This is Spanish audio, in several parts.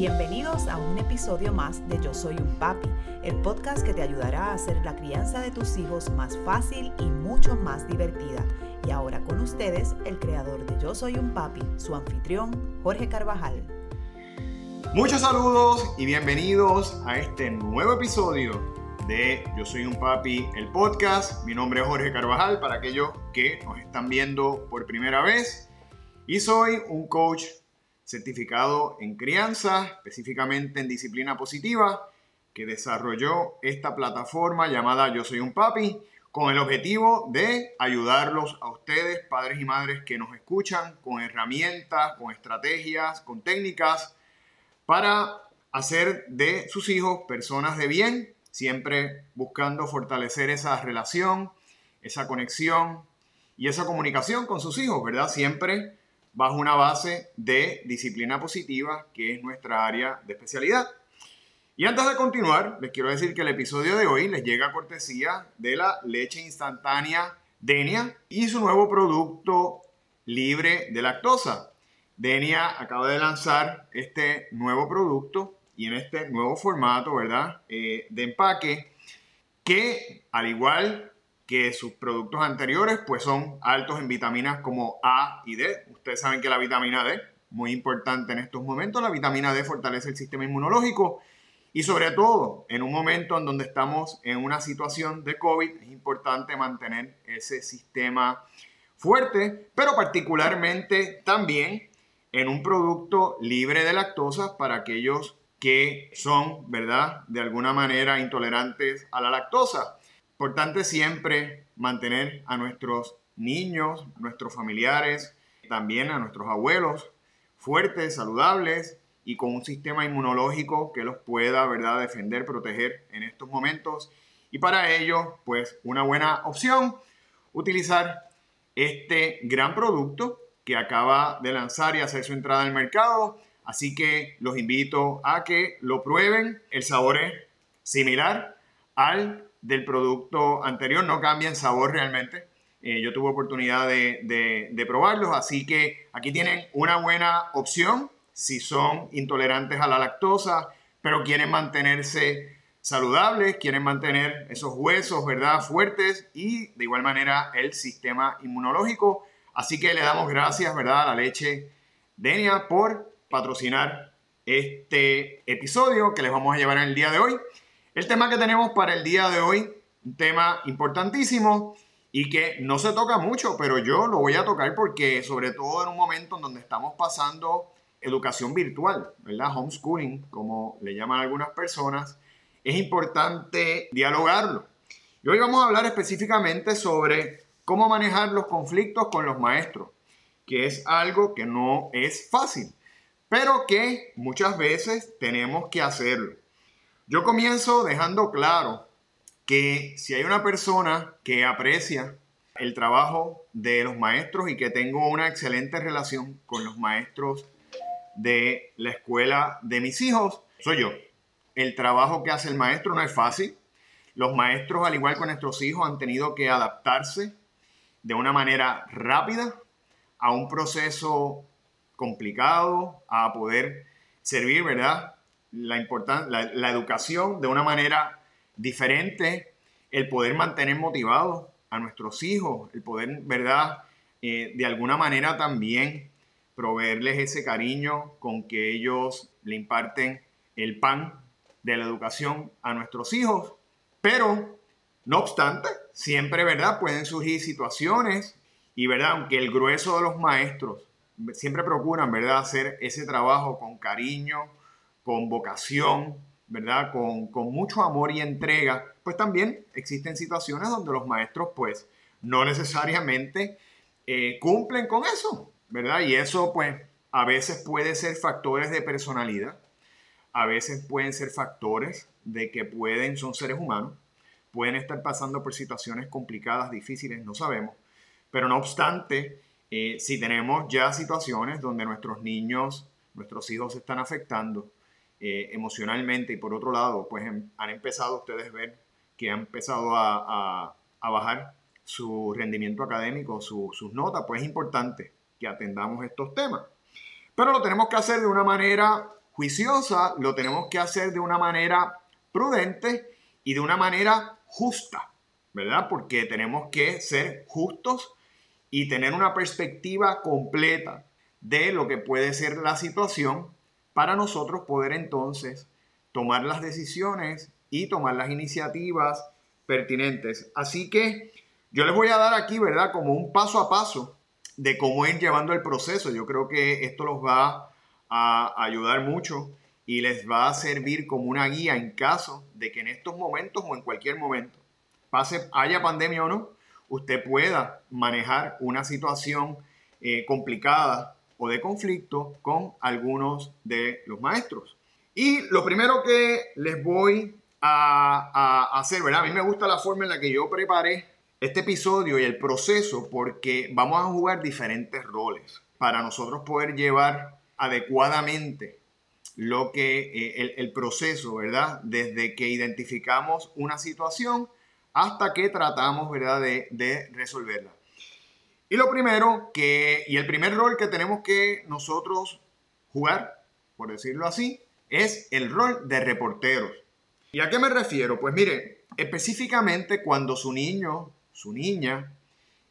Bienvenidos a un episodio más de Yo Soy un Papi, el podcast que te ayudará a hacer la crianza de tus hijos más fácil y mucho más divertida. Y ahora con ustedes, el creador de Yo Soy un Papi, su anfitrión, Jorge Carvajal. Muchos saludos y bienvenidos a este nuevo episodio de Yo Soy un Papi, el podcast. Mi nombre es Jorge Carvajal, para aquellos que nos están viendo por primera vez. Y soy un coach certificado en crianza, específicamente en disciplina positiva, que desarrolló esta plataforma llamada Yo Soy un Papi, con el objetivo de ayudarlos a ustedes, padres y madres que nos escuchan, con herramientas, con estrategias, con técnicas, para hacer de sus hijos personas de bien, siempre buscando fortalecer esa relación, esa conexión y esa comunicación con sus hijos, ¿verdad? Siempre bajo una base de disciplina positiva, que es nuestra área de especialidad. Y antes de continuar, les quiero decir que el episodio de hoy les llega a cortesía de la leche instantánea Denia y su nuevo producto libre de lactosa. Denia acaba de lanzar este nuevo producto y en este nuevo formato, ¿verdad? Eh, de empaque, que al igual que sus productos anteriores pues son altos en vitaminas como A y D. Ustedes saben que la vitamina D, muy importante en estos momentos, la vitamina D fortalece el sistema inmunológico y sobre todo en un momento en donde estamos en una situación de COVID es importante mantener ese sistema fuerte, pero particularmente también en un producto libre de lactosa para aquellos que son, ¿verdad?, de alguna manera intolerantes a la lactosa. Importante siempre mantener a nuestros niños, nuestros familiares, también a nuestros abuelos fuertes, saludables y con un sistema inmunológico que los pueda, ¿verdad?, defender, proteger en estos momentos. Y para ello, pues una buena opción, utilizar este gran producto que acaba de lanzar y hacer su entrada al mercado. Así que los invito a que lo prueben. El sabor es similar al del producto anterior, no cambia en sabor realmente. Eh, yo tuve oportunidad de, de, probarlos, así que aquí tienen una buena opción si son intolerantes a la lactosa, pero quieren mantenerse saludables, quieren mantener esos huesos, ¿verdad? Fuertes y de igual manera el sistema inmunológico. Así que le damos gracias, ¿verdad? A la leche Denia por patrocinar este episodio que les vamos a llevar en el día de hoy. El tema que tenemos para el día de hoy, un tema importantísimo y que no se toca mucho, pero yo lo voy a tocar porque sobre todo en un momento en donde estamos pasando educación virtual, ¿verdad? Homeschooling, como le llaman algunas personas, es importante dialogarlo. Y hoy vamos a hablar específicamente sobre cómo manejar los conflictos con los maestros, que es algo que no es fácil, pero que muchas veces tenemos que hacerlo. Yo comienzo dejando claro que si hay una persona que aprecia el trabajo de los maestros y que tengo una excelente relación con los maestros de la escuela de mis hijos, soy yo. El trabajo que hace el maestro no es fácil. Los maestros, al igual que nuestros hijos, han tenido que adaptarse de una manera rápida a un proceso complicado, a poder servir, ¿verdad? La, la, educación de una manera diferente, el poder mantener motivados a nuestros hijos, el poder, ¿verdad? Eh, de alguna manera también proveerles ese cariño con que ellos le imparten el pan de la educación a nuestros hijos. Pero, no obstante, siempre, ¿verdad? Pueden surgir situaciones y, ¿verdad? Aunque el grueso de los maestros siempre procuran, ¿verdad? Hacer ese trabajo con cariño, con vocación, ¿verdad? Con, mucho amor y entrega, pues también existen situaciones donde los maestros pues no necesariamente eh, cumplen con eso, ¿verdad? Y eso pues a veces puede ser factores de personalidad, a veces pueden ser factores de que pueden, son seres humanos, pueden estar pasando por situaciones complicadas, difíciles, no sabemos, pero no obstante, eh, si tenemos ya situaciones donde nuestros niños, nuestros hijos se están afectando, eh, emocionalmente y por otro lado, pues em, han empezado ustedes a ver que han empezado a, bajar su rendimiento académico, sus notas, pues es importante que atendamos estos temas. Pero lo tenemos que hacer de una manera juiciosa, lo tenemos que hacer de una manera prudente y de una manera justa, ¿verdad? Porque tenemos que ser justos y tener una perspectiva completa de lo que puede ser la situación para nosotros poder entonces tomar las decisiones y tomar las iniciativas pertinentes. Así que yo les voy a dar aquí, ¿verdad? Como un paso a paso de cómo ir llevando el proceso. Yo creo que esto los va a ayudar mucho y les va a servir como una guía en caso de que en estos momentos o en cualquier momento, pase, haya pandemia o no, usted pueda manejar una situación eh, complicada o de conflicto con algunos de los maestros. Y lo primero que les voy a, a, hacer, ¿verdad? A mí me gusta la forma en la que yo preparé este episodio y el proceso porque vamos a jugar diferentes roles para nosotros poder llevar adecuadamente lo que eh, el, proceso, ¿verdad? Desde que identificamos una situación hasta que tratamos, ¿verdad? De, de resolverla. Y lo primero que, y el primer rol que tenemos que nosotros jugar, por decirlo así, es el rol de reporteros. ¿Y a qué me refiero? Pues mire, específicamente cuando su niño, su niña,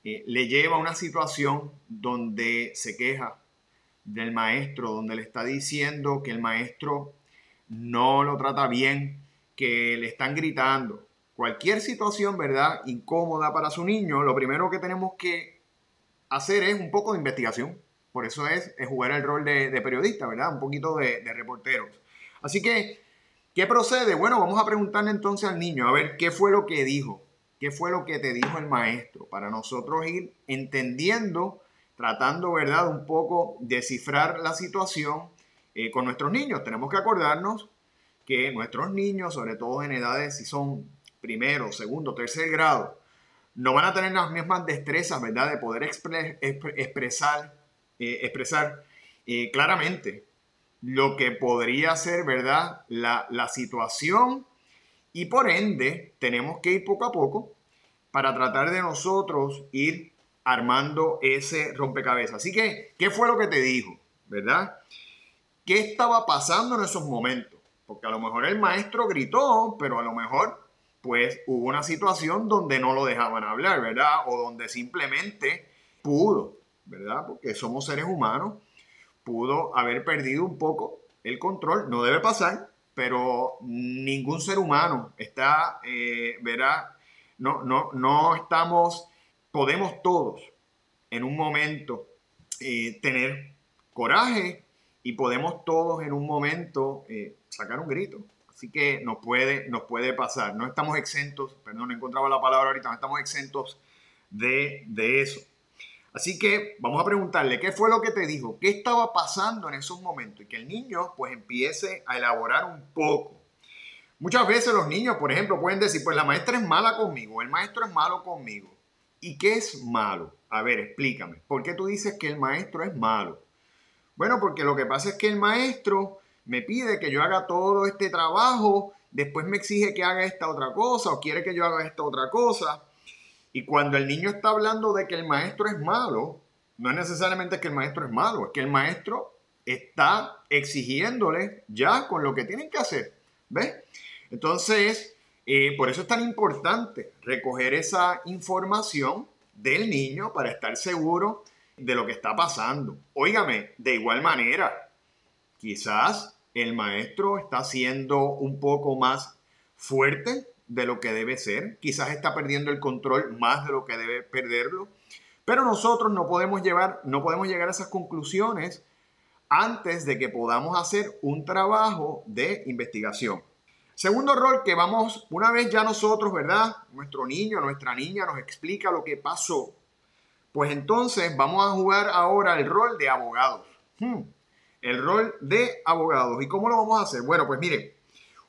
eh, le lleva a una situación donde se queja del maestro, donde le está diciendo que el maestro no lo trata bien, que le están gritando. Cualquier situación, ¿verdad? Incómoda para su niño, lo primero que tenemos que hacer es un poco de investigación. Por eso es, jugar el rol de, periodista, ¿verdad? Un poquito de, de reporteros. Así que, ¿qué procede? Bueno, vamos a preguntarle entonces al niño, a ver, ¿qué fue lo que dijo? ¿Qué fue lo que te dijo el maestro? Para nosotros ir entendiendo, tratando, ¿verdad? Un poco descifrar la situación eh, con nuestros niños. Tenemos que acordarnos que nuestros niños, sobre todo en edades si son primero, segundo, tercer grado, no van a tener las mismas destrezas, ¿verdad? De poder expresar, eh, expresar eh, claramente lo que podría ser, ¿verdad? La, situación y por ende tenemos que ir poco a poco para tratar de nosotros ir armando ese rompecabezas. Así que, ¿qué fue lo que te dijo? ¿Verdad? ¿Qué estaba pasando en esos momentos? Porque a lo mejor el maestro gritó, pero a lo mejor pues hubo una situación donde no lo dejaban hablar, ¿verdad? O donde simplemente pudo, ¿verdad? Porque somos seres humanos pudo haber perdido un poco el control. No debe pasar, pero ningún ser humano está, eh, verá, no, no, no estamos, podemos todos en un momento eh, tener coraje y podemos todos en un momento eh, sacar un grito. Así que nos puede, nos puede pasar. No estamos exentos, perdón, no encontraba la palabra ahorita, no estamos exentos de, de eso. Así que vamos a preguntarle qué fue lo que te dijo, qué estaba pasando en esos momentos y que el niño pues empiece a elaborar un poco. Muchas veces los niños, por ejemplo, pueden decir, pues la maestra es mala conmigo, el maestro es malo conmigo. ¿Y qué es malo? A ver, explícame. ¿Por qué tú dices que el maestro es malo? Bueno, porque lo que pasa es que el maestro me pide que yo haga todo este trabajo, después me exige que haga esta otra cosa o quiere que yo haga esta otra cosa. Y cuando el niño está hablando de que el maestro es malo, no es necesariamente que el maestro es malo, es que el maestro está exigiéndole ya con lo que tienen que hacer. ¿Ves? Entonces, eh, por eso es tan importante recoger esa información del niño para estar seguro de lo que está pasando. Óigame, de igual manera, quizás el maestro está siendo un poco más fuerte de lo que debe ser, quizás está perdiendo el control más de lo que debe perderlo, pero nosotros no podemos llevar, no podemos llegar a esas conclusiones antes de que podamos hacer un trabajo de investigación. Segundo rol que vamos, una vez ya nosotros, ¿verdad? Nuestro niño, nuestra niña nos explica lo que pasó, pues entonces vamos a jugar ahora el rol de abogados. Hmm, el rol de abogados. ¿Y cómo lo vamos a hacer? Bueno, pues mire,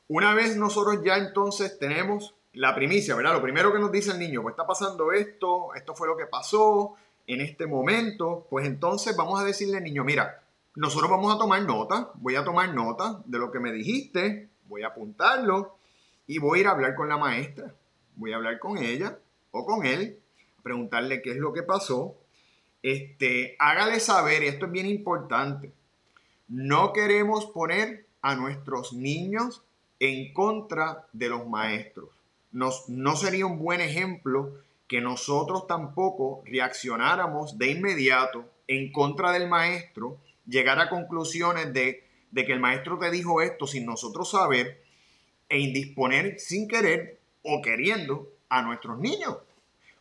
una vez nosotros ya entonces tenemos la primicia, ¿verdad? Lo primero que nos dice el niño, pues está pasando esto, esto fue lo que pasó en este momento, pues entonces vamos a decirle al niño, mira, nosotros vamos a tomar nota, voy a tomar nota de lo que me dijiste, voy a apuntarlo y voy a ir a hablar con la maestra, voy a hablar con ella o con él, preguntarle qué es lo que pasó, este, hágale saber, y esto es bien importante, no queremos poner a nuestros niños en contra de los maestros. Nos, no sería un buen ejemplo que nosotros tampoco reaccionáramos de inmediato en contra del maestro, llegar a conclusiones de, de que el maestro te dijo esto sin nosotros saber e indisponer sin querer o queriendo a nuestros niños.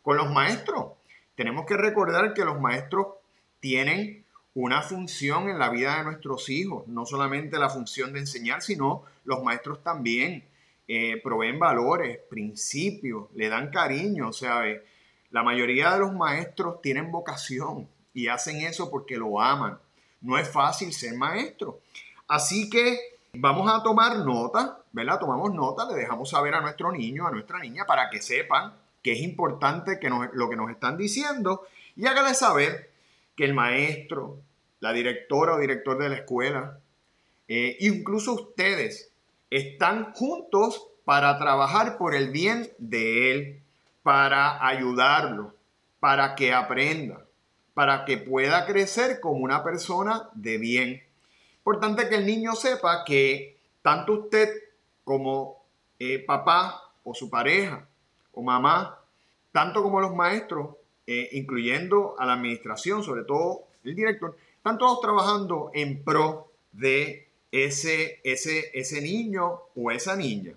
Con los maestros, tenemos que recordar que los maestros tienen una función en la vida de nuestros hijos, no solamente la función de enseñar, sino los maestros también eh, proveen valores, principios, le dan cariño, o sea, la mayoría de los maestros tienen vocación y hacen eso porque lo aman. No es fácil ser maestro. Así que vamos a tomar nota, ¿verdad? Tomamos nota, le dejamos saber a nuestro niño, a nuestra niña, para que sepan que es importante que lo que nos están diciendo y hágale saber que el maestro, la directora o director de la escuela, eh, incluso ustedes están juntos para trabajar por el bien de él, para ayudarlo, para que aprenda, para que pueda crecer como una persona de bien. Importante que el niño sepa que tanto usted como eh, papá o su pareja o mamá, tanto como los maestros, eh, incluyendo a la administración, sobre todo el director, están todos trabajando en pro de ese, ese, ese niño o esa niña.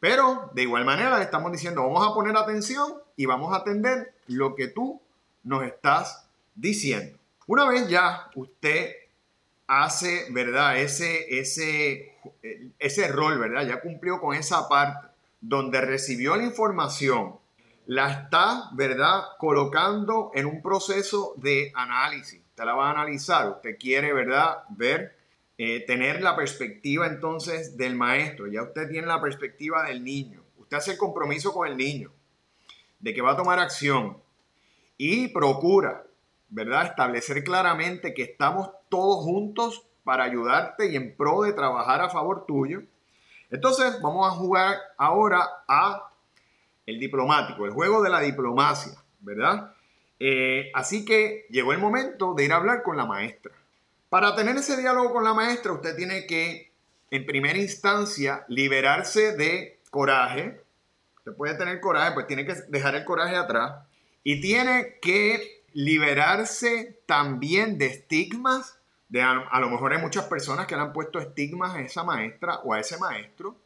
Pero de igual manera le estamos diciendo, vamos a poner atención y vamos a atender lo que tú nos estás diciendo. Una vez ya usted hace, ¿verdad? Ese, ese, ese rol, ¿verdad? Ya cumplió con esa parte donde recibió la información, la está, ¿verdad? Colocando en un proceso de análisis. Usted la va a analizar, usted quiere, ¿verdad? Ver eh, tener la perspectiva entonces del maestro, ya usted tiene la perspectiva del niño, usted hace el compromiso con el niño de que va a tomar acción y procura, ¿verdad? Establecer claramente que estamos todos juntos para ayudarte y en pro de trabajar a favor tuyo. Entonces vamos a jugar ahora a el diplomático, el juego de la diplomacia, ¿verdad? Eh, así que llegó el momento de ir a hablar con la maestra. Para tener ese diálogo con la maestra, usted tiene que, en primera instancia, liberarse de coraje. Usted puede tener coraje, pues tiene que dejar el coraje atrás. Y tiene que liberarse también de estigmas. De, a, lo mejor hay muchas personas que le han puesto estigmas a esa maestra o a ese maestro.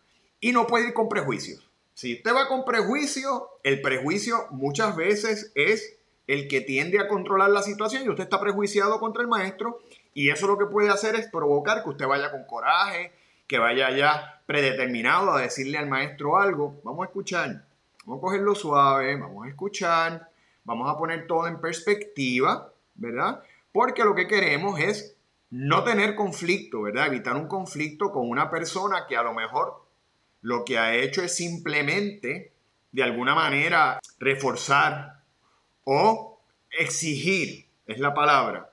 Y no puede ir con prejuicios. Si usted va con prejuicio, el prejuicio muchas veces es el que tiende a controlar la situación y usted está prejuiciado contra el maestro y eso lo que puede hacer es provocar que usted vaya con coraje, que vaya ya predeterminado a decirle al maestro algo. Vamos a escuchar, vamos a cogerlo suave, vamos a escuchar, vamos a poner todo en perspectiva, ¿verdad? Porque lo que queremos es no tener conflicto, ¿verdad? Evitar un conflicto con una persona que a lo mejor lo que ha hecho es simplemente, de alguna manera, reforzar o exigir, es la palabra,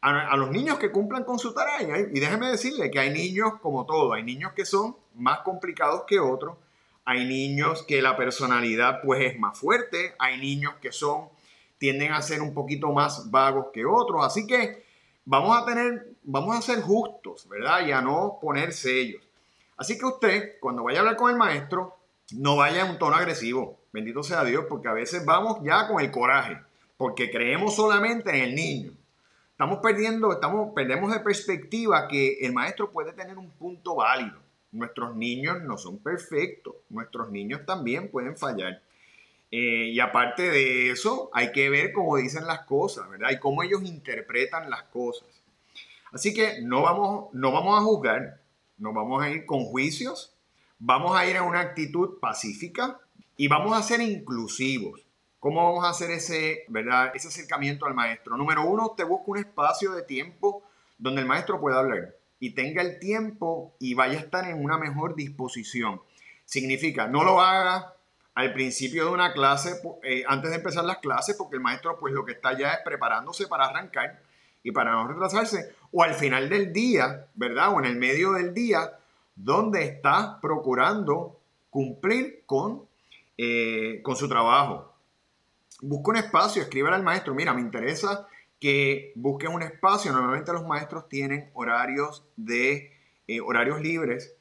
a, los niños que cumplan con su tarea. Y déjeme decirle que hay niños como todo, hay niños que son más complicados que otros, hay niños que la personalidad pues es más fuerte, hay niños que son, tienden a ser un poquito más vagos que otros, así que vamos a tener, vamos a ser justos, ¿verdad? Y a no poner sellos. Así que usted, cuando vaya a hablar con el maestro, no vaya en un tono agresivo, bendito sea Dios, porque a veces vamos ya con el coraje, porque creemos solamente en el niño. Estamos perdiendo, estamos, perdemos de perspectiva que el maestro puede tener un punto válido. Nuestros niños no son perfectos, nuestros niños también pueden fallar. Eh, y aparte de eso, hay que ver cómo dicen las cosas, ¿verdad? Y cómo ellos interpretan las cosas. Así que no vamos, no vamos a juzgar, no vamos a ir con juicios, vamos a ir a una actitud pacífica y vamos a ser inclusivos. ¿Cómo vamos a hacer ese, ¿verdad? ese acercamiento al maestro? Número uno, usted busca un espacio de tiempo donde el maestro pueda hablar y tenga el tiempo y vaya a estar en una mejor disposición. Significa, no lo haga al principio de una clase, eh, antes de empezar las clases, porque el maestro pues lo que está ya es preparándose para arrancar y para no retrasarse, o al final del día, ¿verdad? O en el medio del día, donde está procurando cumplir con, eh, con su trabajo busca un espacio, escríbele al maestro, mira, me interesa que busquen un espacio. Normalmente los maestros tienen horarios de eh, horarios libres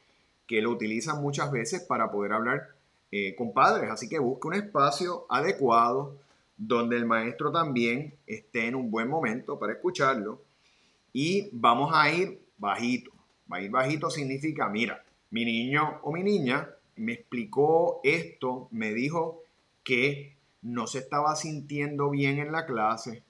que lo utilizan muchas veces para poder hablar eh, con padres. Así que busque un espacio adecuado donde el maestro también esté en un buen momento para escucharlo. Y vamos a ir bajito. Va a ir bajito significa, mira, mi niño o mi niña me explicó esto, me dijo que no se estaba sintiendo bien en la clase,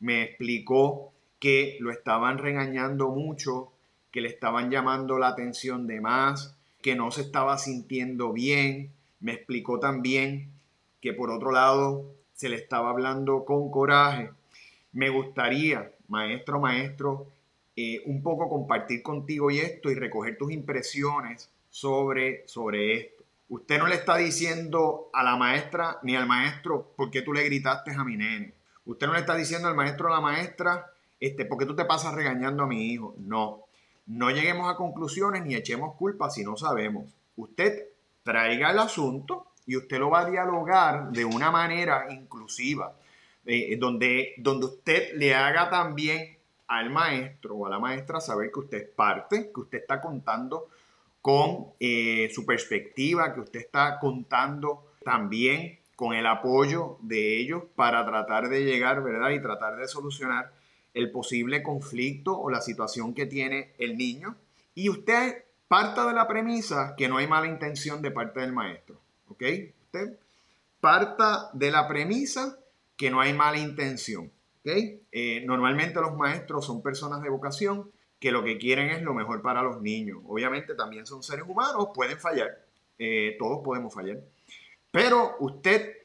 me explicó que lo estaban regañando mucho, que le estaban llamando la atención de más, que no se estaba sintiendo bien, me explicó también que por otro lado se le estaba hablando con coraje. Me gustaría, maestro, maestro, eh, un poco compartir contigo y esto y recoger tus impresiones sobre, sobre esto. Usted no le está diciendo a la maestra ni al maestro por qué tú le gritaste a mi nene. Usted no le está diciendo al maestro o a la maestra este, por qué tú te pasas regañando a mi hijo. No, no lleguemos a conclusiones ni echemos culpa si no sabemos. Usted traiga el asunto y usted lo va a dialogar de una manera inclusiva, eh, donde, donde usted le haga también al maestro o a la maestra saber que usted parte, que usted está contando con eh, su perspectiva, que usted está contando también con el apoyo de ellos para tratar de llegar, ¿verdad? Y tratar de solucionar el posible conflicto o la situación que tiene el niño. Y usted parta de la premisa que no hay mala intención de parte del maestro, ¿ok? Usted parta de la premisa que no hay mala intención, ¿ok? Eh, normalmente los maestros son personas de vocación que lo que quieren es lo mejor para los niños. Obviamente también son seres humanos, pueden fallar, eh, todos podemos fallar. Pero usted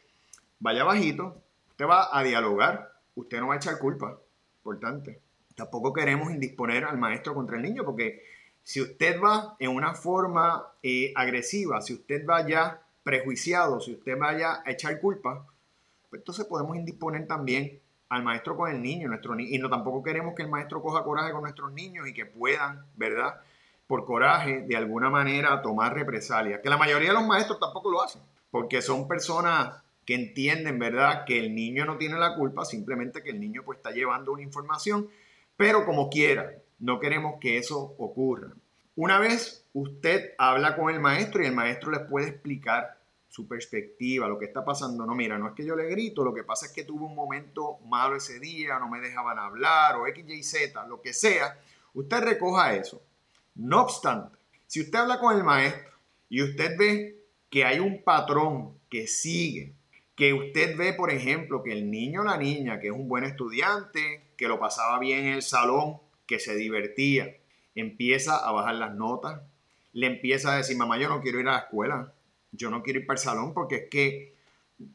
vaya bajito, usted va a dialogar, usted no va a echar culpa, importante. Tampoco queremos indisponer al maestro contra el niño, porque si usted va en una forma eh, agresiva, si usted va ya prejuiciado, si usted vaya a echar culpa, pues entonces podemos indisponer también al maestro con el niño, nuestro y no tampoco queremos que el maestro coja coraje con nuestros niños y que puedan, ¿verdad? Por coraje, de alguna manera, tomar represalias. Que la mayoría de los maestros tampoco lo hacen, porque son personas que entienden, ¿verdad? Que el niño no tiene la culpa, simplemente que el niño pues está llevando una información, pero como quiera, no queremos que eso ocurra. Una vez usted habla con el maestro y el maestro les puede explicar su perspectiva, lo que está pasando. No, mira, no es que yo le grito, lo que pasa es que tuve un momento malo ese día, no me dejaban hablar, o X, Y, Z, lo que sea. Usted recoja eso. No obstante, si usted habla con el maestro y usted ve que hay un patrón que sigue, que usted ve, por ejemplo, que el niño o la niña, que es un buen estudiante, que lo pasaba bien en el salón, que se divertía, empieza a bajar las notas, le empieza a decir, mamá, yo no quiero ir a la escuela, yo no quiero ir para el salón porque es que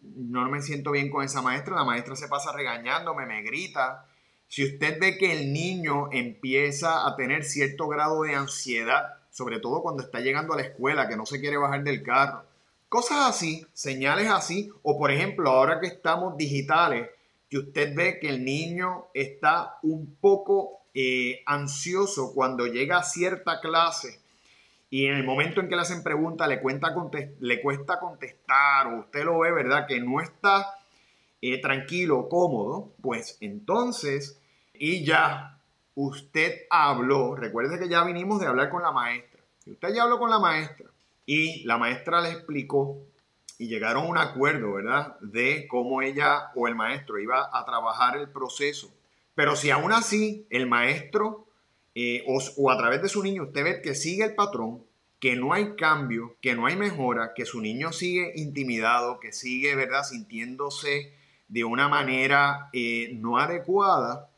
no me siento bien con esa maestra, la maestra se pasa regañándome, me grita. Si usted ve que el niño empieza a tener cierto grado de ansiedad, sobre todo cuando está llegando a la escuela, que no se quiere bajar del carro, cosas así, señales así, o por ejemplo, ahora que estamos digitales, que usted ve que el niño está un poco eh, ansioso cuando llega a cierta clase y en el momento en que le hacen preguntas le, cuesta contestar o usted lo ve, ¿verdad? Que no está eh, tranquilo, cómodo, pues entonces, y ya usted habló, recuerde que ya vinimos de hablar con la maestra, usted ya habló con la maestra y la maestra le explicó y llegaron a un acuerdo, ¿verdad? De cómo ella o el maestro iba a trabajar el proceso. Pero si aún así el maestro eh, o, a través de su niño usted ve que sigue el patrón, que no hay cambio, que no hay mejora, que su niño sigue intimidado, que sigue, ¿verdad?, sintiéndose de una manera eh, no adecuada,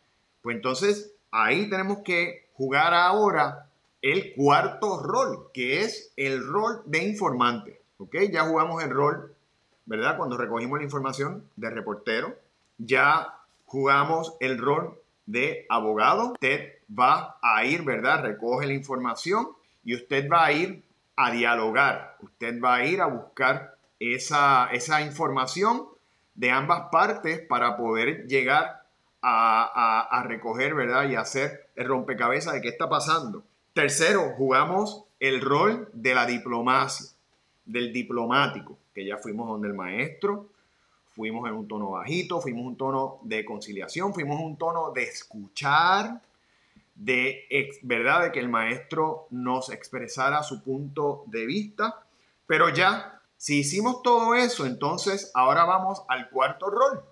pues entonces ahí tenemos que jugar ahora el cuarto rol, que es el rol de informante. ¿Ok? Ya jugamos el rol, ¿verdad? Cuando recogimos la información de reportero. Ya jugamos el rol de abogado. Usted va a ir, ¿verdad? Recoge la información y usted va a ir a dialogar. Usted va a ir a buscar esa, esa información de ambas partes para poder llegar a, a, recoger, ¿verdad? Y hacer el rompecabezas de qué está pasando. Tercero, jugamos el rol de la diplomacia, del diplomático, que ya fuimos donde el maestro, fuimos en un tono bajito, fuimos un tono de conciliación, fuimos un tono de escuchar, de, ¿verdad? de que el maestro nos expresara su punto de vista. Pero ya, si hicimos todo eso, entonces ahora vamos al cuarto rol.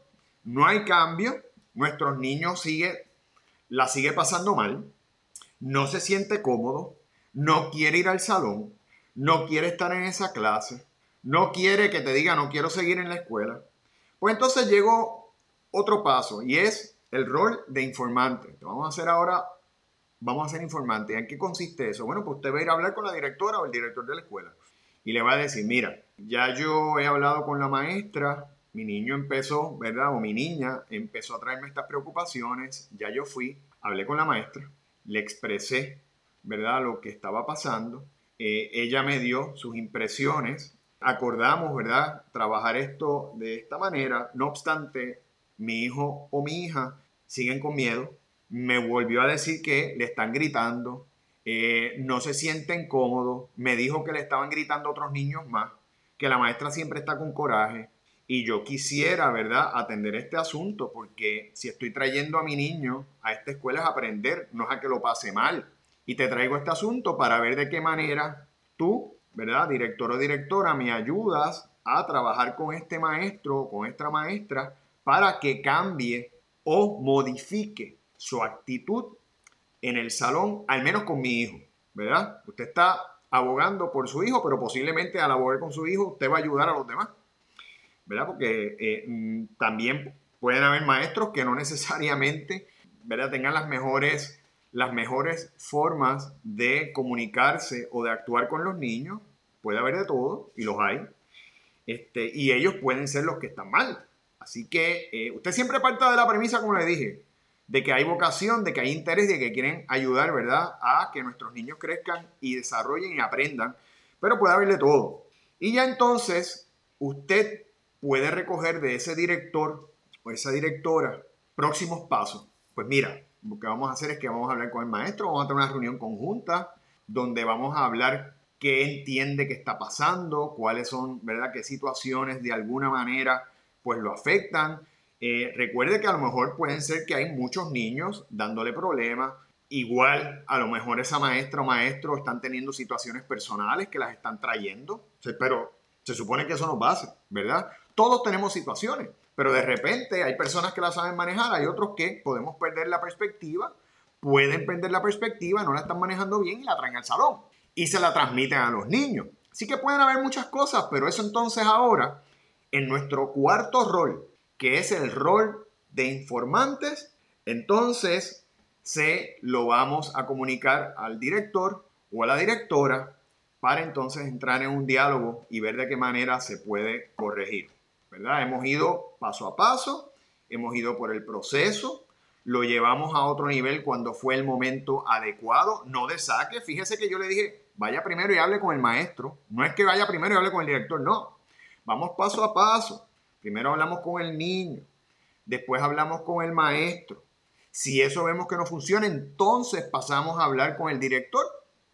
No hay cambio, nuestros niños sigue, la sigue pasando mal, no se siente cómodo, no quiere ir al salón, no quiere estar en esa clase, no quiere que te diga no quiero seguir en la escuela. Pues entonces llegó otro paso y es el rol de informante. Vamos a hacer ahora, vamos a ser informante. ¿En qué consiste eso? Bueno, pues usted va a ir a hablar con la directora o el director de la escuela y le va a decir, mira, ya yo he hablado con la maestra, mi niño empezó, ¿verdad? O mi niña empezó a traerme estas preocupaciones, ya yo fui, hablé con la maestra, le expresé, ¿verdad? Lo que estaba pasando. Eh, ella me dio sus impresiones, acordamos, ¿verdad? Trabajar esto de esta manera. No obstante, mi hijo o mi hija siguen con miedo. Me volvió a decir que le están gritando, eh, no se sienten cómodos. Me dijo que le estaban gritando otros niños más, que la maestra siempre está con coraje. Y yo quisiera, ¿verdad?, atender este asunto, porque si estoy trayendo a mi niño a esta escuela es aprender, no es a que lo pase mal. Y te traigo este asunto para ver de qué manera tú, ¿verdad?, director o directora, me ayudas a trabajar con este maestro o con esta maestra para que cambie o modifique su actitud en el salón, al menos con mi hijo, ¿verdad? Usted está abogando por su hijo, pero posiblemente al abogar con su hijo usted va a ayudar a los demás, ¿verdad? Porque eh, mm, también pueden haber maestros que no necesariamente, ¿verdad? Tengan las mejores, las mejores formas de comunicarse o de actuar con los niños. Puede haber de todo, y los hay. Este, y ellos pueden ser los que están mal, Así que eh, usted siempre parte de la premisa, como le dije, de que hay vocación, de que hay interés, de que quieren ayudar, ¿verdad?, a que nuestros niños crezcan y desarrollen y aprendan, pero puede haber de todo. Y ya entonces usted puede recoger de ese director o esa directora próximos pasos. Pues mira, lo que vamos a hacer es que vamos a hablar con el maestro, vamos a tener una reunión conjunta donde vamos a hablar qué entiende que está pasando, cuáles son, ¿verdad?, qué situaciones de alguna manera pues lo afectan. Eh, recuerde que a lo mejor pueden ser que hay muchos niños dándole problemas. Igual, a lo mejor esa maestra o maestro están teniendo situaciones personales que las están trayendo. Pero se supone que eso nos base, ¿verdad? Todos tenemos situaciones, pero de repente hay personas que la saben manejar, hay otros que podemos perder la perspectiva, pueden perder la perspectiva, no la están manejando bien y la traen al salón y se la transmiten a los niños. Así que pueden haber muchas cosas, pero eso entonces ahora en nuestro cuarto rol, que es el rol de informantes, entonces se lo vamos a comunicar al director o a la directora para entonces entrar en un diálogo y ver de qué manera se puede corregir. Hemos ido paso a paso, hemos ido por el proceso, lo llevamos a otro nivel cuando fue el momento adecuado, no de saque. Fíjese que yo le dije, vaya primero y hable con el maestro. No es que vaya primero y hable con el director, no. Vamos paso a paso. Primero hablamos con el niño, después hablamos con el maestro. Si eso vemos que no funciona, entonces pasamos a hablar con el director,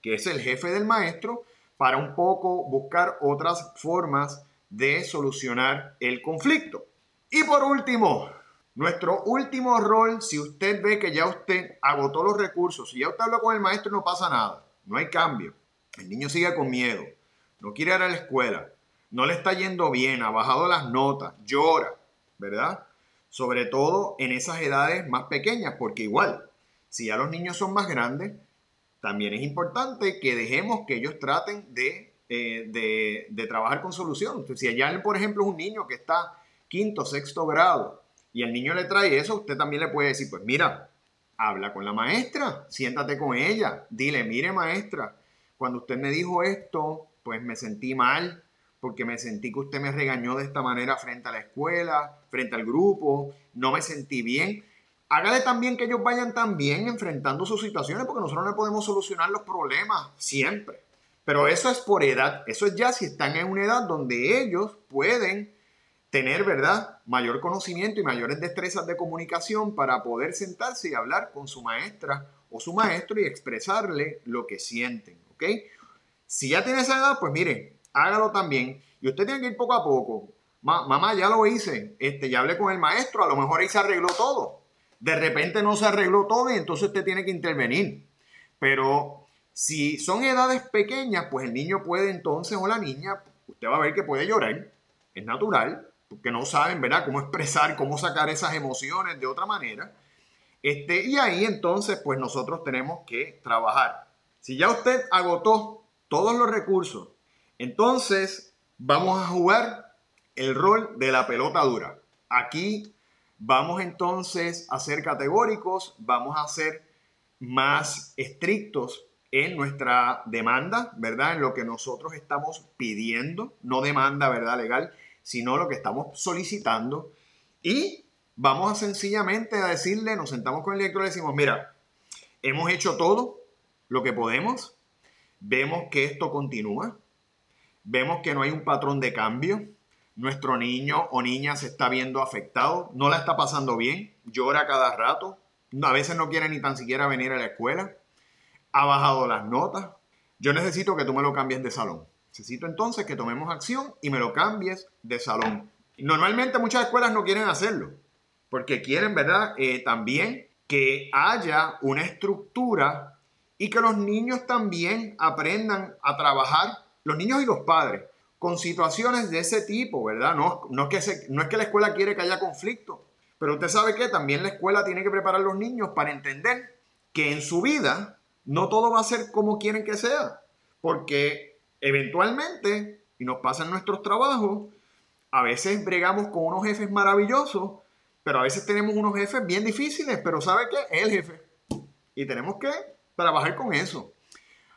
que es el jefe del maestro, para un poco buscar otras formas de solucionar el conflicto. Y por último, nuestro último rol, si usted ve que ya usted agotó los recursos, si ya usted habló con el maestro, no pasa nada, no hay cambio. El niño sigue con miedo, no quiere ir a la escuela, no le está yendo bien, ha bajado las notas, llora, ¿verdad? Sobre todo en esas edades más pequeñas, porque igual, si ya los niños son más grandes, también es importante que dejemos que ellos traten de, eh, de, trabajar con solución. si allá, por ejemplo, es un niño que está quinto, sexto grado y el niño le trae eso, usted también le puede decir, pues mira, habla con la maestra, siéntate con ella, dile, mire maestra, cuando usted me dijo esto, pues me sentí mal, porque me sentí que usted me regañó de esta manera frente a la escuela, frente al grupo, no me sentí bien. Hágale también que ellos vayan también enfrentando sus situaciones, porque nosotros no podemos solucionar los problemas siempre. Pero eso es por edad, eso es ya si están en una edad donde ellos pueden tener, ¿verdad?, mayor conocimiento y mayores destrezas de comunicación para poder sentarse y hablar con su maestra o su maestro y expresarle lo que sienten, ¿ok? Si ya tiene esa edad, pues mire, hágalo también. Y usted tiene que ir poco a poco. mamá, ya lo hice. Este, ya hablé con el maestro, a lo mejor ahí se arregló todo. De repente no se arregló todo y entonces usted tiene que intervenir. Pero si son edades pequeñas, pues el niño puede entonces o la niña, usted va a ver que puede llorar, es natural, porque no saben, ¿verdad?, cómo expresar, cómo sacar esas emociones de otra manera. Este, y ahí entonces, pues nosotros tenemos que trabajar. Si ya usted agotó todos los recursos, entonces vamos a jugar el rol de la pelota dura. Aquí vamos entonces a ser categóricos, vamos a ser más estrictos en nuestra demanda, ¿verdad? En lo que nosotros estamos pidiendo, no demanda, ¿verdad? Legal, sino lo que estamos solicitando. Y Vamos a sencillamente a decirle, nos sentamos con el director y decimos, mira, hemos hecho todo lo que podemos, vemos que esto continúa, vemos que no hay un patrón de cambio, nuestro niño o niña se está viendo afectado, no la está pasando bien, llora cada rato, a veces no quiere ni tan siquiera venir a la escuela, ha bajado las notas, yo necesito que tú me lo cambies de salón. Necesito entonces que tomemos acción y me lo cambies de salón. Normalmente muchas escuelas no quieren hacerlo porque quieren, ¿verdad? Eh, también que haya una estructura y que los niños también aprendan a trabajar, los niños y los padres, con situaciones de ese tipo, ¿verdad? No, es que la escuela quiere que haya conflicto, pero usted sabe que también la escuela tiene que preparar a los niños para entender que en su vida no todo va a ser como quieren que sea, porque eventualmente, y nos pasa en nuestros trabajos, a veces bregamos con unos jefes maravillosos pero a veces tenemos unos jefes bien difíciles, pero ¿sabe qué? El jefe. Y tenemos que trabajar con eso.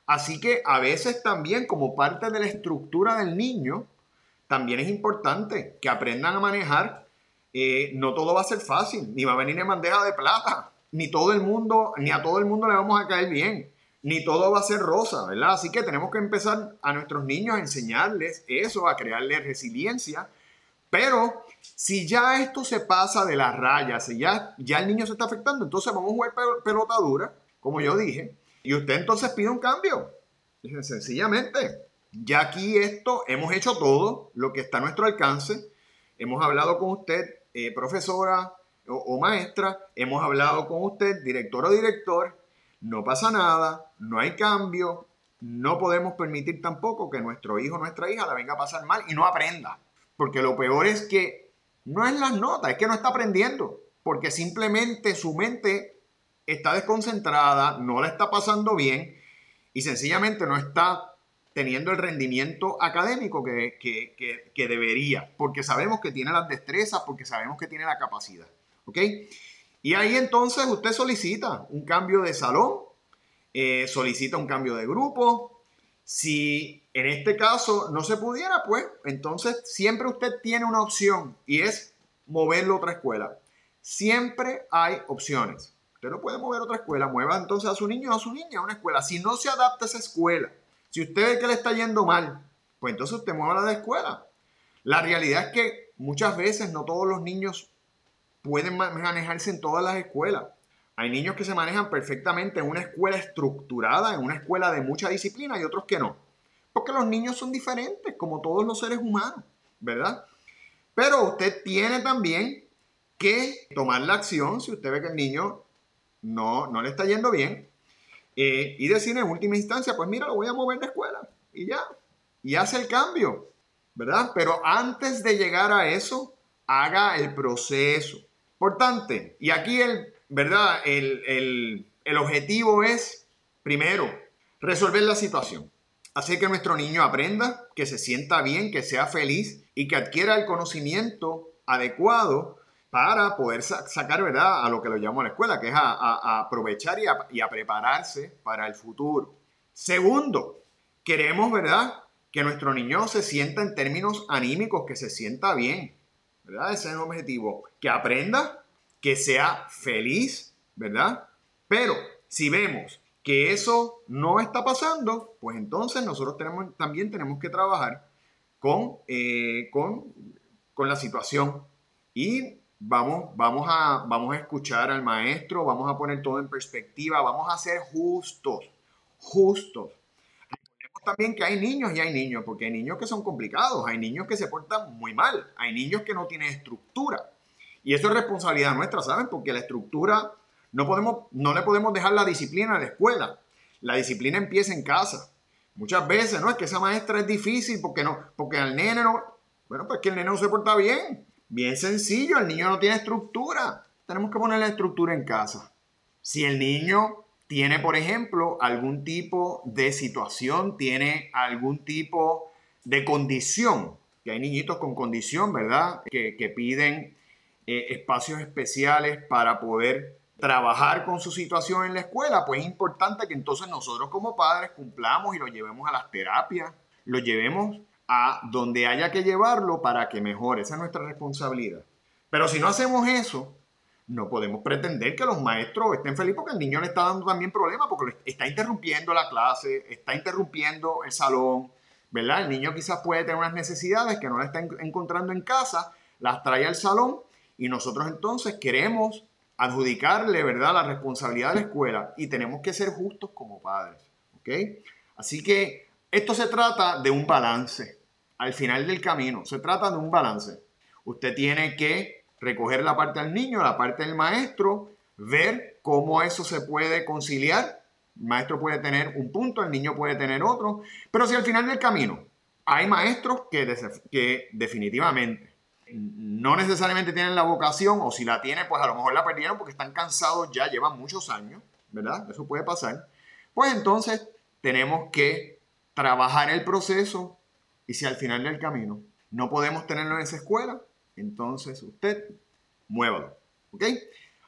Así que a veces también como parte de la estructura del niño, también es importante que aprendan a manejar. Eh, no todo va a ser fácil, ni va a venir en bandeja de plata, ni todo el mundo, ni a todo el mundo le vamos a caer bien, ni todo va a ser rosa, ¿verdad? Así que tenemos que empezar a nuestros niños a enseñarles eso, a crearles resiliencia, pero si ya esto se pasa de las rayas, si ya, ya el niño se está afectando, entonces vamos a jugar pelota dura, como yo dije, y usted entonces pide un cambio. Sencillamente, ya aquí esto, hemos hecho todo lo que está a nuestro alcance. Hemos hablado con usted, eh, profesora o, maestra, hemos hablado con usted, director o director. No pasa nada, no hay cambio, no podemos permitir tampoco que nuestro hijo o nuestra hija la venga a pasar mal y no aprenda. Porque lo peor es que no es las notas, es que no está aprendiendo. Porque simplemente su mente está desconcentrada, no la está pasando bien y sencillamente no está teniendo el rendimiento académico que, que, debería. Porque sabemos que tiene las destrezas, porque sabemos que tiene la capacidad. ¿Ok? Y ahí entonces usted solicita un cambio de salón, eh, solicita un cambio de grupo, si en este caso no se pudiera, pues entonces siempre usted tiene una opción y es moverlo a otra escuela. Siempre hay opciones. Usted no puede mover a otra escuela, mueva entonces a su niño o a su niña a una escuela. Si no se adapta a esa escuela, si usted ve que le está yendo mal, pues entonces usted mueva a la escuela. La realidad es que muchas veces no todos los niños pueden manejarse en todas las escuelas. Hay niños que se manejan perfectamente en una escuela estructurada, en una escuela de mucha disciplina y otros que no. Porque los niños son diferentes, como todos los seres humanos, ¿verdad? Pero usted tiene también que tomar la acción si usted ve que el niño no, no le está yendo bien eh, y decir en última instancia, pues mira, lo voy a mover de escuela y ya, y hace el cambio, ¿verdad? Pero antes de llegar a eso, haga el proceso. Importante, y aquí el ¿verdad? El, objetivo es, primero, resolver la situación. Hacer que nuestro niño aprenda, que se sienta bien, que sea feliz y que adquiera el conocimiento adecuado para poder sacar, ¿verdad?, a lo que lo llamamos la escuela, que es a, aprovechar y, y a, prepararse para el futuro. Segundo, queremos, ¿verdad?, que nuestro niño se sienta en términos anímicos, que se sienta bien, ¿verdad? Ese es el objetivo. Que aprenda, que sea feliz, ¿verdad? Pero si vemos que eso no está pasando, pues entonces nosotros también tenemos que trabajar con, eh, con, con la situación y vamos, vamos, a, vamos a escuchar al maestro, vamos a poner todo en perspectiva, vamos a ser justos, justos. También que hay niños y hay niños, porque hay niños que son complicados, hay niños que se portan muy mal, hay niños que no tienen estructura. Y eso es responsabilidad nuestra, ¿saben? Porque la estructura, no, podemos, no le podemos dejar la disciplina a la escuela. La disciplina empieza en casa. Muchas veces, ¿no? Es que esa maestra es difícil porque no, porque al nene no, bueno, pues que el nene no se porta bien. Bien sencillo, el niño no tiene estructura. Tenemos que poner la estructura en casa. Si el niño tiene, por ejemplo, algún tipo de situación, tiene algún tipo de condición, que hay niñitos con condición, ¿verdad? Que, piden eh, espacios especiales para poder trabajar con su situación en la escuela, pues es importante que entonces nosotros como padres cumplamos y lo llevemos a las terapias, lo llevemos a donde haya que llevarlo para que mejore. Esa es nuestra responsabilidad. Pero si no hacemos eso, no podemos pretender que los maestros estén felices porque el niño le está dando también problemas, porque está interrumpiendo la clase, está interrumpiendo el salón, ¿verdad? El niño quizás puede tener unas necesidades que no le está encontrando en casa, las trae al salón y nosotros entonces queremos adjudicarle, ¿verdad?, la responsabilidad de la escuela y tenemos que ser justos como padres, ¿ok? Así que esto se trata de un balance al final del camino, se trata de un balance. Usted tiene que recoger la parte del niño, la parte del maestro, ver cómo eso se puede conciliar. El maestro puede tener un punto, el niño puede tener otro, pero si al final del camino hay maestros que, que definitivamente no necesariamente tienen la vocación o si la tienen, pues a lo mejor la perdieron porque están cansados ya, llevan muchos años, ¿verdad? Eso puede pasar. Pues entonces tenemos que trabajar el proceso y si al final del camino no podemos tenerlo en esa escuela, entonces usted muévalo, ¿ok?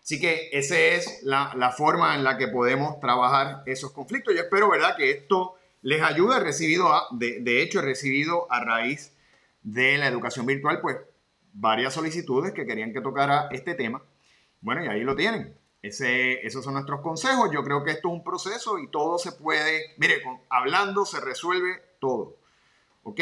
Así que esa es la, forma en la que podemos trabajar esos conflictos. Yo espero, ¿verdad?, que esto les ayude. He recibido, de, de hecho, he recibido a raíz de la educación virtual, pues varias solicitudes que querían que tocara este tema. Bueno, y ahí lo tienen. Ese, esos son nuestros consejos. Yo creo que esto es un proceso y todo se puede, mire, hablando se resuelve todo. ¿Ok?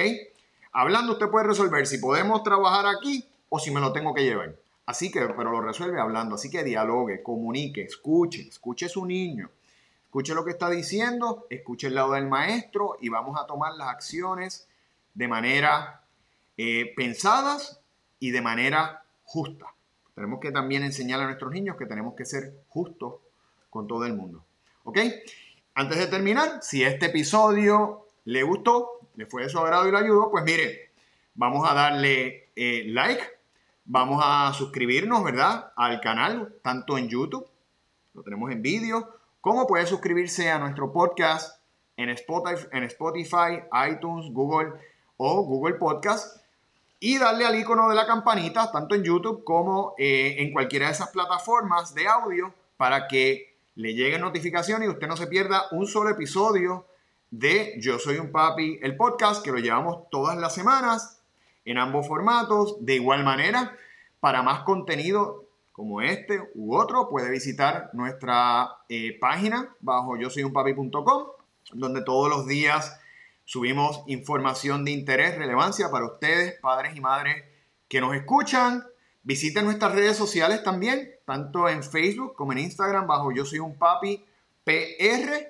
Hablando usted puede resolver si podemos trabajar aquí o si me lo tengo que llevar. Así que, pero lo resuelve hablando. Así que dialogue, comunique, escuche, escuche a su niño. Escuche lo que está diciendo, escuche el lado del maestro y vamos a tomar las acciones de manera eh, pensadas y de manera justa. Tenemos que también enseñar a nuestros niños que tenemos que ser justos con todo el mundo. ¿Ok? Antes de terminar, si este episodio le gustó, le fue de su agrado y le ayudó, pues mire, vamos a darle eh, like, vamos a suscribirnos, ¿verdad? Al canal, tanto en YouTube, lo tenemos en vídeo, como puede suscribirse a nuestro podcast en Spotify, iTunes, Google o Google Podcast y darle al icono de la campanita, tanto en YouTube como eh, en cualquiera de esas plataformas de audio, para que le lleguen notificaciones y usted no se pierda un solo episodio de Yo Soy un Papi, el podcast, que lo llevamos todas las semanas en ambos formatos. De igual manera, para más contenido como este u otro, puede visitar nuestra eh, página bajo yo soy un papi.com, donde todos los días Subimos información de interés, relevancia para ustedes, padres y madres que nos escuchan. Visiten nuestras redes sociales también, tanto en Facebook como en Instagram, bajo Yo Soy un Papi PR.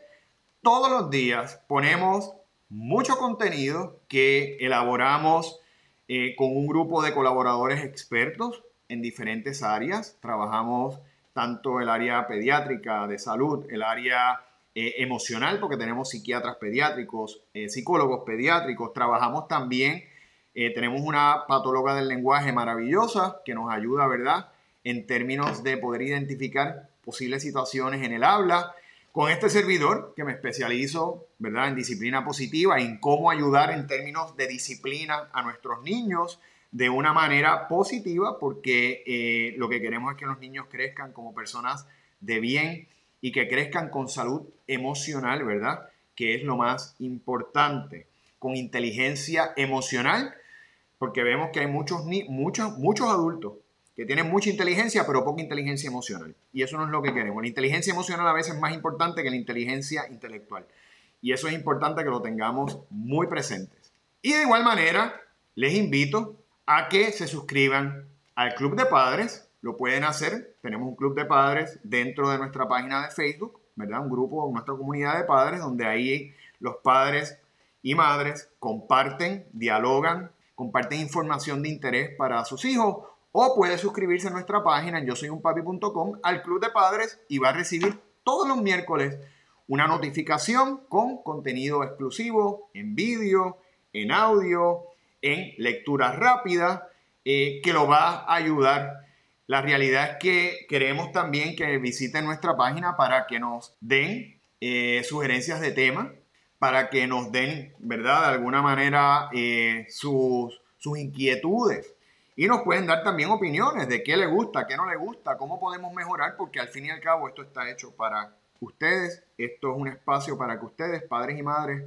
Todos los días ponemos mucho contenido que elaboramos eh, con un grupo de colaboradores expertos en diferentes áreas. Trabajamos tanto el área pediátrica de salud, el área eh, emocional, porque tenemos psiquiatras pediátricos, eh, psicólogos pediátricos, trabajamos también, tenemos una patóloga del lenguaje maravillosa que nos ayuda, ¿verdad? En términos de poder identificar posibles situaciones en el habla. Con este servidor, que me especializo, ¿verdad? En disciplina positiva, en cómo ayudar en términos de disciplina a nuestros niños de una manera positiva, porque lo que queremos es que los niños crezcan como personas de bien y que crezcan con salud emocional, ¿verdad? Que es lo más importante, con inteligencia emocional, porque vemos que hay muchos, muchos, muchos adultos que tienen mucha inteligencia, pero poca inteligencia emocional. Y eso no es lo que queremos. La inteligencia emocional a veces es más importante que la inteligencia intelectual. Y eso es importante que lo tengamos muy presentes. Y de igual manera, les invito a que se suscriban al Club de Padres lo pueden hacer. Tenemos un club de padres dentro de nuestra página de Facebook, ¿verdad? Un grupo, nuestra comunidad de padres, donde ahí los padres y madres comparten, dialogan, comparten información de interés para sus hijos o puede suscribirse a nuestra página en yo soy un papi.com al Club de Padres y va a recibir todos los miércoles una notificación con contenido exclusivo en vídeo, en audio, en lectura rápida, eh, que lo va a ayudar. La realidad es que queremos también que visiten nuestra página para que nos den eh, sugerencias de tema, para que nos den, ¿verdad? De alguna manera eh, sus, sus inquietudes y nos pueden dar también opiniones de qué le gusta, qué no le gusta, cómo podemos mejorar, porque al fin y al cabo esto está hecho para ustedes. Esto es un espacio para que ustedes, padres y madres,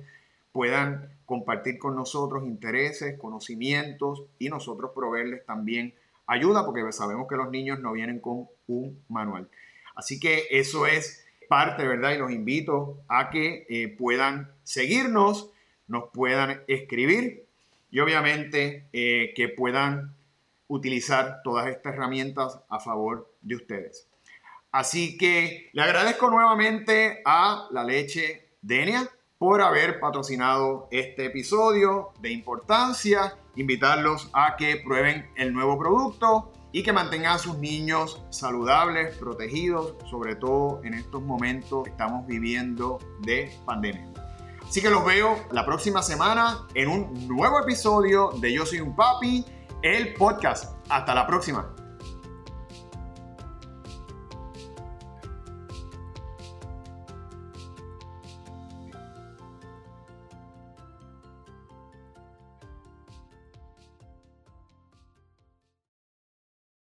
puedan compartir con nosotros intereses, conocimientos y nosotros proveerles también ayuda, porque sabemos que los niños no vienen con un manual. Así que eso es parte, ¿verdad? Y los invito a que eh, puedan seguirnos, nos puedan escribir y obviamente eh, que puedan utilizar todas estas herramientas a favor de ustedes. Así que le agradezco nuevamente a la leche Denia por haber patrocinado este episodio de importancia, invitarlos a que prueben el nuevo producto y que mantengan a sus niños saludables, protegidos, sobre todo en estos momentos que estamos viviendo de pandemia. Así que los veo la próxima semana en un nuevo episodio de Yo Soy un Papi el podcast. Hasta la próxima.